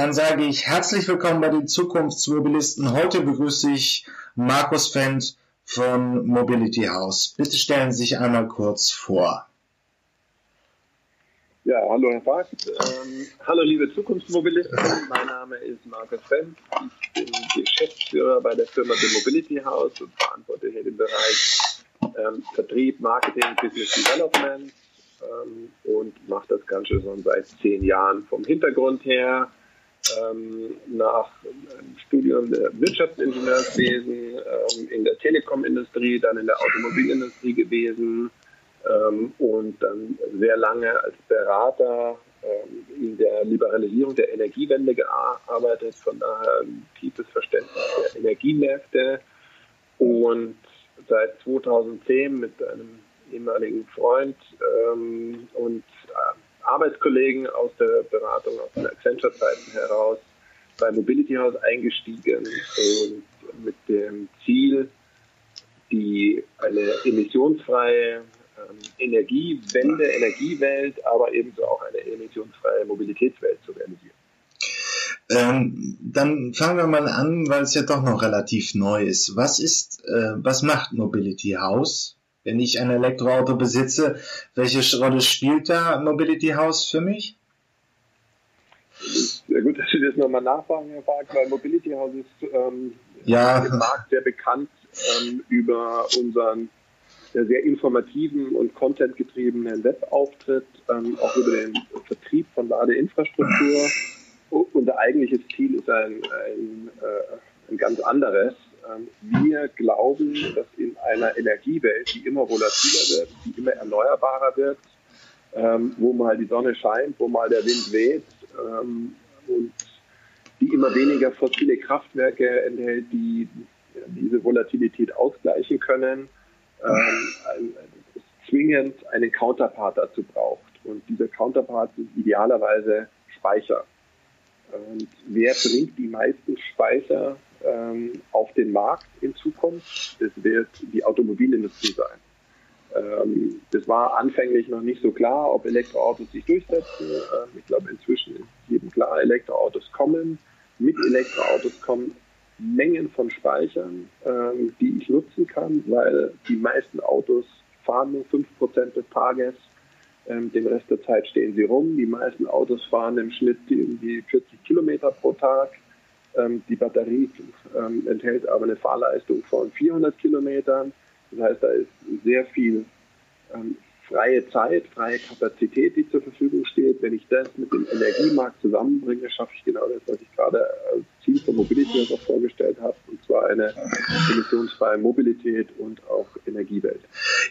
Dann sage ich herzlich willkommen bei den Zukunftsmobilisten. Heute begrüße ich Markus Fendt von Mobility House. Bitte stellen Sie sich einmal kurz vor. Ja, hallo Herr Fagt. Ähm, hallo liebe Zukunftsmobilisten. Mein Name ist Markus Fendt. Ich bin Geschäftsführer bei der Firma The Mobility House und verantworte hier den Bereich ähm, Vertrieb, Marketing, Business Development ähm, und mache das Ganze schon seit zehn Jahren vom Hintergrund her. Ähm, nach einem Studium der Wirtschaftsingenieurswesen ähm, in der Telekom-Industrie, dann in der Automobilindustrie gewesen ähm, und dann sehr lange als Berater ähm, in der Liberalisierung der Energiewende gearbeitet, von daher ein tiefes Verständnis der Energiemärkte. Und seit 2010 mit einem ehemaligen Freund ähm, und Arbeitskollegen aus der Beratung, aus den Accenture-Zeiten heraus bei Mobility House eingestiegen und mit dem Ziel, die eine emissionsfreie ähm, Energiewende, Energiewelt, aber ebenso auch eine emissionsfreie Mobilitätswelt zu realisieren. Ähm, dann fangen wir mal an, weil es ja doch noch relativ neu ist. Was ist, äh, was macht Mobility House? Wenn ich ein Elektroauto besitze, welche Rolle spielt da Mobility House für mich? Ja gut, dass Sie das nochmal nachfragen, Herr Park, weil Mobility House ist ähm, ja. im Markt sehr bekannt ähm, über unseren sehr informativen und contentgetriebenen Webauftritt, ähm, auch über den Vertrieb von Ladeinfrastruktur unser eigentliches Ziel ist ein, ein, äh, ein ganz anderes. Ähm, wir glauben, dass in einer Energiewelt, die immer volatiler wird, die immer erneuerbarer wird, ähm, wo mal die Sonne scheint, wo mal der Wind weht ähm, und die immer weniger fossile Kraftwerke enthält, die diese Volatilität ausgleichen können, ähm, zwingend einen Counterpart dazu braucht. Und dieser Counterpart sind idealerweise Speicher. Und wer bringt die meisten Speicher ähm, auf den Markt in Zukunft? Das wird die Automobilindustrie sein. Ähm, das war anfänglich noch nicht so klar, ob Elektroautos sich durchsetzen. Ähm, ich glaube, inzwischen ist jedem klar, Elektroautos kommen. Mit Elektroautos kommen Mengen von Speichern, ähm, die ich nutzen kann, weil die meisten Autos fahren nur 5% des Tages ähm, den Rest der Zeit stehen sie rum. Die meisten Autos fahren im Schnitt irgendwie 40 Kilometer pro Tag. Ähm, die Batterie ähm, enthält aber eine Fahrleistung von 400 Kilometern. Das heißt, da ist sehr viel ähm, freie Zeit, freie Kapazität, die zur Verfügung steht. Wenn ich das mit dem Energiemarkt zusammenbringe, schaffe ich genau das, was ich gerade als Ziel von Mobility auch vorgestellt habe, und zwar eine emissionsfreie Mobilität und auch Energiewelt.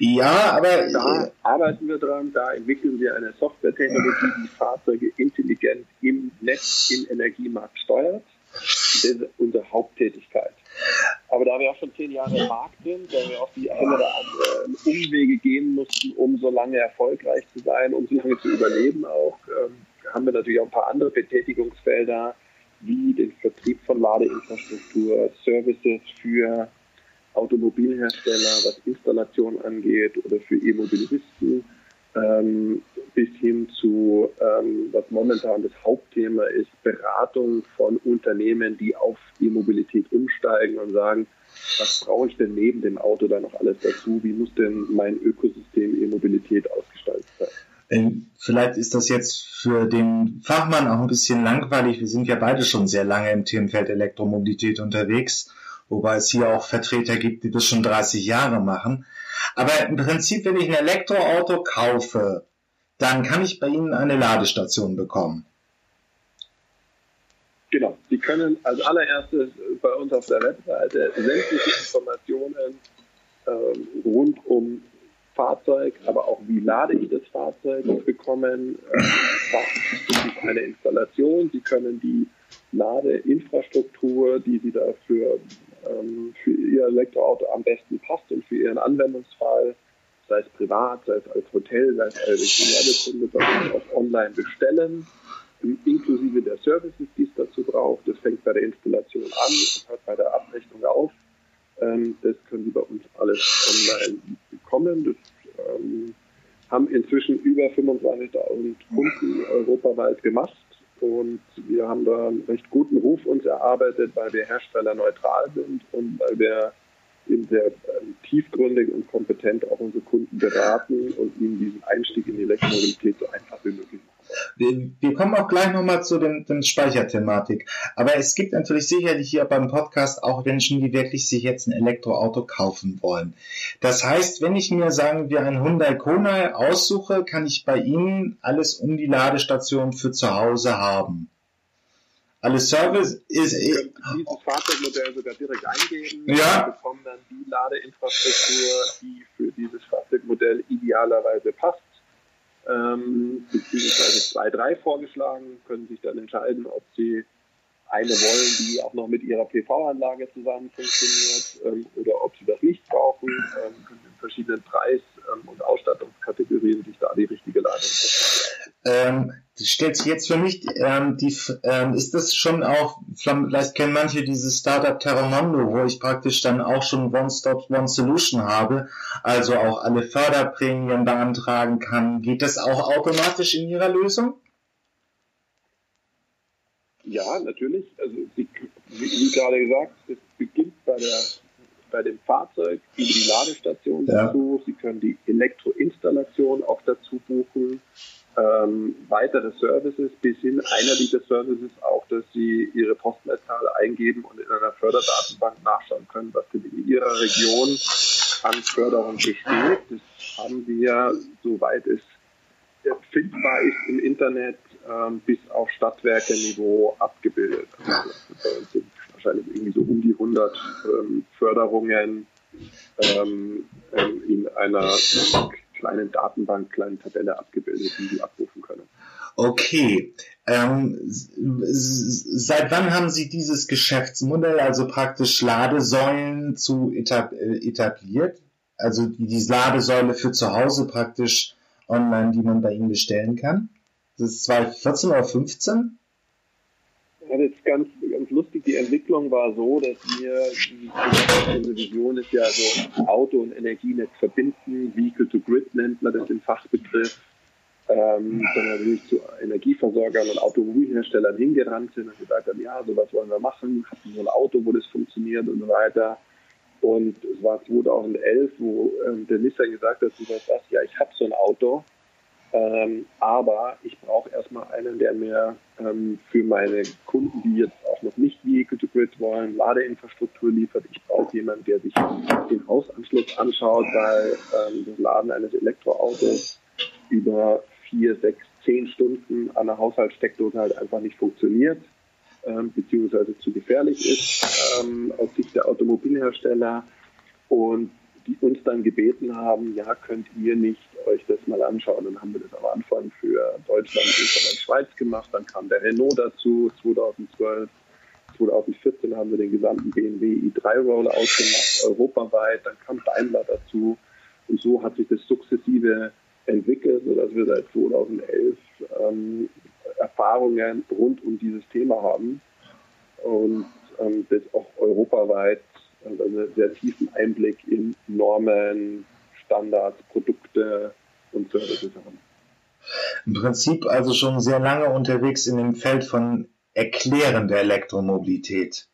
Ja, aber da arbeiten wir dran, da entwickeln wir eine Softwaretechnologie, die Fahrzeuge intelligent im Netz, im Energiemarkt steuert. Das ist unsere Haupttätigkeit. Aber da wir auch schon zehn Jahre im Markt sind, da wir auch die ein oder andere Umwege gehen mussten, um so lange erfolgreich zu sein, um so lange zu überleben auch, ähm, haben wir natürlich auch ein paar andere Betätigungsfelder, wie den Vertrieb von Ladeinfrastruktur, Services für Automobilhersteller, was Installation angeht oder für E-Mobilisten ähm, bis hin zu, ähm, was momentan das Hauptthema ist, Beratung von Unternehmen, die auf E-Mobilität umsteigen und sagen, was brauche ich denn neben dem Auto da noch alles dazu? Wie muss denn mein Ökosystem E-Mobilität ausgestaltet sein? Ähm, vielleicht ist das jetzt für den Fachmann auch ein bisschen langweilig. Wir sind ja beide schon sehr lange im Themenfeld Elektromobilität unterwegs, wobei es hier auch Vertreter gibt, die das schon 30 Jahre machen. Aber im Prinzip, wenn ich ein Elektroauto kaufe, dann kann ich bei Ihnen eine Ladestation bekommen. Genau. Sie können als allererstes bei uns auf der Webseite sämtliche Informationen ähm, rund um Fahrzeug, aber auch wie lade ich das Fahrzeug bekommen. Ähm, eine Installation. Sie können die Ladeinfrastruktur, die Sie dafür ähm, für Ihr Elektroauto am besten passt und für Ihren Anwendungsfall, sei es privat, sei es als Hotel, sei es als Gewerbekunde, bei uns auch online bestellen, inklusive der Services, die es dazu braucht. Das fängt bei der Installation an und hört bei der Abrechnung auf. Ähm, das können Sie bei uns alles online bekommen. Das ähm, haben inzwischen über 25.000 Kunden europaweit gemacht und wir haben da einen recht guten Ruf uns erarbeitet, weil wir herstellerneutral sind und weil wir eben sehr äh, tiefgründig und kompetent auch unsere Kunden beraten und ihnen diesen Einstieg in die Elektromobilität so einfach wie möglich machen. Wir, wir kommen auch gleich nochmal zu den, den Speicherthematik. Aber es gibt natürlich sicherlich hier beim Podcast auch Menschen, die wirklich sich jetzt ein Elektroauto kaufen wollen. Das heißt, wenn ich mir, sagen wir, ein Hyundai Kona aussuche, kann ich bei Ihnen alles um die Ladestation für zu Hause haben. Alles Service ist. dieses Fahrzeugmodell sogar direkt eingeben. Ja. Und bekommen dann die Ladeinfrastruktur, die für dieses Fahrzeugmodell idealerweise passt ähm, beziehungsweise zwei, drei vorgeschlagen, können sich dann entscheiden, ob sie eine wollen, die auch noch mit ihrer PV-Anlage zusammen funktioniert ähm, oder ob sie das nicht brauchen, ähm, in verschiedenen Preis- ähm, und Ausstattungskategorien sich da die richtige Ladung ähm, stellt sich jetzt für mich ähm, die ähm, ist das schon auch vielleicht kennen manche dieses Startup Terramondo, wo ich praktisch dann auch schon One Stop One Solution habe, also auch alle Förderprämien beantragen kann. Geht das auch automatisch in Ihrer Lösung? Ja, natürlich. Also wie, wie gerade gesagt, es beginnt bei der bei dem Fahrzeug über die Ladestation dazu. Ja. Sie können die Elektroinstallation auch dazu buchen ähm, weitere Services bis hin, einer dieser Services auch, dass Sie Ihre Postleitzahl eingeben und in einer Förderdatenbank nachschauen können, was denn in Ihrer Region an Förderung besteht. Das haben wir, soweit es findbar ist im Internet, ähm, bis auf Stadtwerke-Niveau abgebildet. Also, wahrscheinlich irgendwie so um die 100 ähm, Förderungen ähm, ähm in einer kleinen Datenbank, kleinen Tabelle abgebildet, die Sie abrufen können. Okay. Ähm, seit wann haben Sie dieses Geschäftsmodell, also praktisch Ladesäulen zu äh, etabliert? Also die Ladesäule für zu Hause praktisch online, die man bei Ihnen bestellen kann? Das ist 2014 oder 15? Ja, das ist ganz, ganz lustig. Die Entwicklung war so, dass wir, unsere Vision ist ja so Auto- und Energienetz verbinden. Vehicle to Grid nennt man das im Fachbegriff. Ähm, dann natürlich zu Energieversorgern und Automobilherstellern hingerannt sind und gesagt haben, ja, sowas wollen wir machen, hatten so ein Auto, wo das funktioniert und so weiter. Und es war 2011, wo ähm, der Nissan gesagt hat, du weißt was, ja, ich habe so ein Auto, ähm, aber ich brauche erstmal einen, der mir ähm, für meine Kunden, die jetzt auch noch nicht Vehicle to Grid wollen, Ladeinfrastruktur liefert. Ich brauche jemanden, der sich den Hausanschluss anschaut, weil ähm, das Laden eines Elektroautos über vier, sechs, zehn Stunden an der Haushaltssteckdose halt einfach nicht funktioniert, ähm, beziehungsweise zu gefährlich ist ähm, aus Sicht der Automobilhersteller. Und die uns dann gebeten haben, ja, könnt ihr nicht euch das mal anschauen. Dann haben wir das am Anfang für Deutschland, Österreich, Schweiz gemacht. Dann kam der Renault dazu, 2012. 2014 haben wir den gesamten BMW i3 Rollout gemacht, europaweit. Dann kam Daimler dazu. Und so hat sich das sukzessive entwickelt, sodass wir seit 2011 ähm, Erfahrungen rund um dieses Thema haben und ähm, das auch europaweit also einen sehr tiefen Einblick in Normen, Standards, Produkte und Services haben. Im Prinzip also schon sehr lange unterwegs in dem Feld von Erklären der Elektromobilität.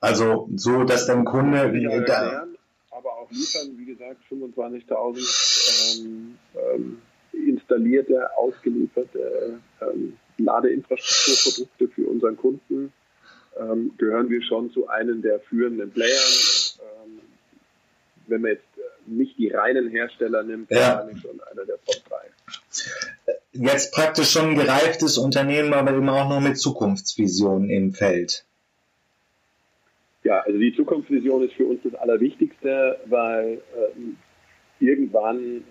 Also so, dass dein Kunde ja, da, erklären, aber auch liefern, wie gesagt, 25.000 ähm, ähm, installierte, ausgelieferte ähm, Ladeinfrastrukturprodukte für unseren Kunden ähm, gehören wir schon zu einem der führenden Playern. Ähm, wenn man jetzt nicht die reinen Hersteller nimmt, ja. dann schon einer der Top 3. Jetzt praktisch schon ein gereiftes Unternehmen, aber eben auch noch mit Zukunftsvisionen im Feld. Ja, also die Zukunftsvision ist für uns das Allerwichtigste, weil äh, irgendwann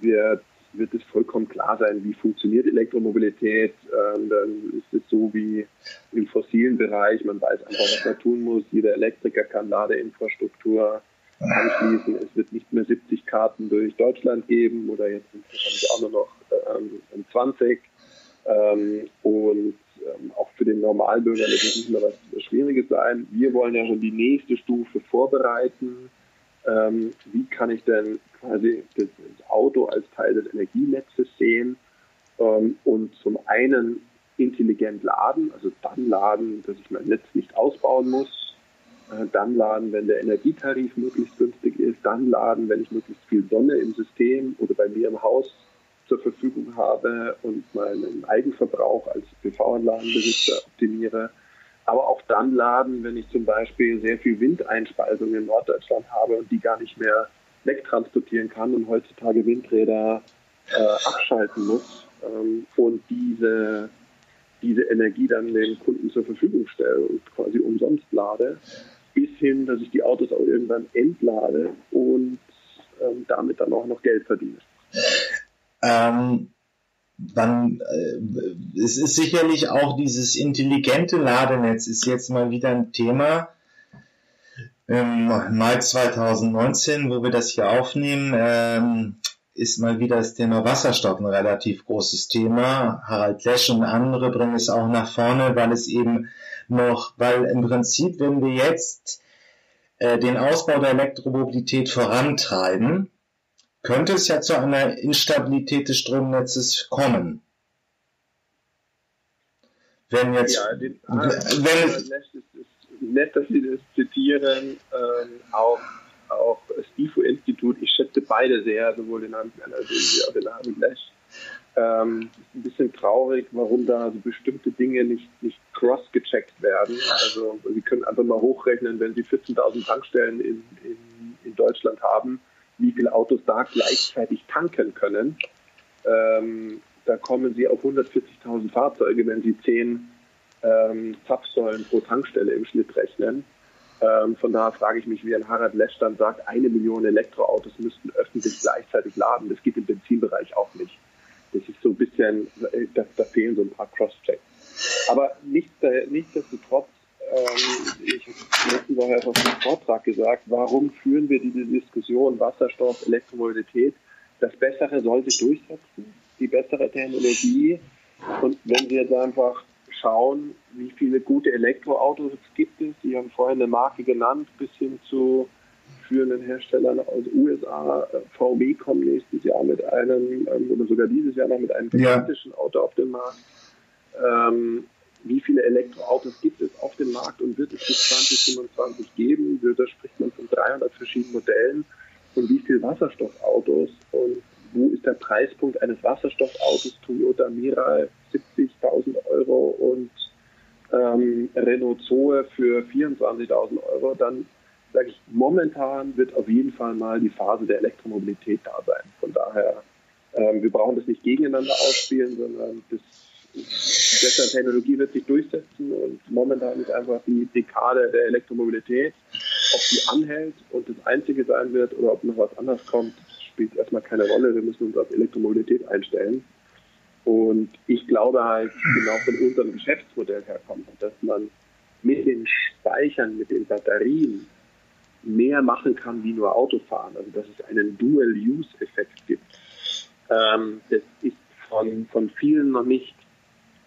wird wird es vollkommen klar sein, wie funktioniert Elektromobilität. Ähm, dann ist es so wie im fossilen Bereich. Man weiß einfach, was man tun muss. Jeder Elektriker kann Ladeinfrastruktur anschließen. Es wird nicht mehr 70 Karten durch Deutschland geben oder jetzt wahrscheinlich auch nur noch ähm, 20. Ähm, und ähm, auch für den Normalbürger wird es nicht mehr was Schwieriges sein. Wir wollen ja schon die nächste Stufe vorbereiten. Ähm, wie kann ich denn quasi das Auto als Teil des Energienetzes sehen. ähm, und zum einen intelligent laden, also dann laden, dass ich mein Netz nicht ausbauen muss, äh, dann laden, wenn der Energietarif möglichst günstig ist, dann laden, wenn ich möglichst viel Sonne im System oder bei mir im Haus zur Verfügung habe und meinen Eigenverbrauch als PV-Anlagenbesitzer optimiere. Aber auch dann laden, wenn ich zum Beispiel sehr viel Windeinspeisung in Norddeutschland habe und die gar nicht mehr wegtransportieren kann und heutzutage Windräder äh, abschalten muss ähm, und diese, diese Energie dann den Kunden zur Verfügung stelle und quasi umsonst lade, bis hin, dass ich die Autos auch irgendwann entlade und ähm, damit dann auch noch Geld verdiene. Ähm, dann, äh, es ist sicherlich auch dieses intelligente Ladenetz ist jetzt mal wieder ein Thema. Im Mai 2019, wo wir das hier aufnehmen, ähm, ist mal wieder das Thema Wasserstoff ein relativ großes Thema. Harald Lesch und andere bringen es auch nach vorne, weil es eben noch, weil im Prinzip, wenn wir jetzt äh, den Ausbau der Elektromobilität vorantreiben, könnte es ja zu einer Instabilität des Stromnetzes kommen. Wenn jetzt, ja, den, wenn, ist, nett, dass Sie das zitieren, ähm, auch, auch das IFO-Institut, ich schätze beide sehr, sowohl den Werner wie auch den Harvey Lesch. Ähm, ist ein bisschen traurig, warum da so bestimmte Dinge nicht, nicht cross-gecheckt werden. Also Sie können einfach mal hochrechnen, wenn Sie 14.000 Tankstellen in, in, in Deutschland haben, wie viele Autos da gleichzeitig tanken können. Ähm, da kommen sie auf 140.000 Fahrzeuge, wenn sie 10 ähm, Zapfsäulen pro Tankstelle im Schnitt rechnen. Ähm, von daher frage ich mich, wie ein Harald Lesch dann sagt, eine Million Elektroautos müssten öffentlich gleichzeitig laden. Das geht im Benzinbereich auch nicht. Das ist so ein bisschen, äh, da, da fehlen so ein paar Cross-Checks. Aber nicht, äh, nichtsdestotrotz ähm, ich habe letzte Woche erst auf dem Vortrag gesagt, warum führen wir diese Diskussion Wasserstoff, Elektromobilität? Das Bessere soll sich durchsetzen, die bessere Technologie. Und wenn wir jetzt einfach schauen, wie viele gute Elektroautos gibt es, Sie haben vorhin eine Marke genannt, bis hin zu führenden Herstellern aus USA. VW kommt nächstes Jahr mit einem, ähm, oder sogar dieses Jahr noch mit einem gigantischen ja. Auto auf den Markt. Ähm, wie viele Elektroautos gibt es auf dem Markt und wird es bis 2025 geben? Da spricht man von 300 verschiedenen Modellen. Und wie viele Wasserstoffautos und wo ist der Preispunkt eines Wasserstoffautos? Toyota Mirai 70.000 Euro und ähm, Renault Zoe für 24.000 Euro. Dann sage ich, momentan wird auf jeden Fall mal die Phase der Elektromobilität da sein. Von daher, ähm, wir brauchen das nicht gegeneinander ausspielen, sondern das die bessere Technologie wird sich durchsetzen und momentan ist einfach die Dekade der Elektromobilität. Ob die anhält und das einzige sein wird oder ob noch was anderes kommt, spielt erstmal keine Rolle. Wir müssen uns auf Elektromobilität einstellen. Und ich glaube halt, genau von unserem Geschäftsmodell herkommt, dass man mit den Speichern, mit den Batterien mehr machen kann wie nur Autofahren. Also dass es einen Dual-Use-Effekt gibt. Ähm, das ist von, von vielen noch nicht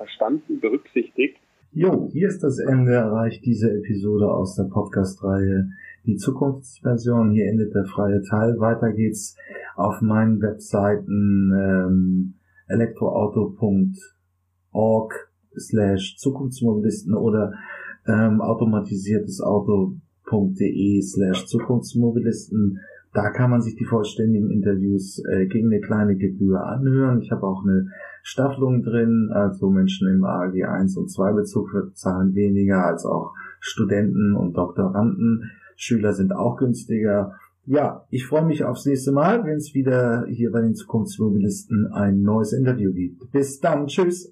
verstanden, berücksichtigt. Jo, hier ist das Ende erreicht diese Episode aus der Podcast-Reihe Die Zukunftsversion. Hier endet der freie Teil. Weiter geht's auf meinen Webseiten ähm, elektroauto.org slash Zukunftsmobilisten oder ähm, automatisiertesauto.de slash Zukunftsmobilisten. Da kann man sich die vollständigen Interviews äh, gegen eine kleine Gebühr anhören. Ich habe auch eine Staffelung drin, also Menschen im AG 1 und 2 Bezug zahlen weniger als auch Studenten und Doktoranden. Schüler sind auch günstiger. Ja, ich freue mich aufs nächste Mal, wenn es wieder hier bei den Zukunftsmobilisten ein neues Interview gibt. Bis dann, tschüss.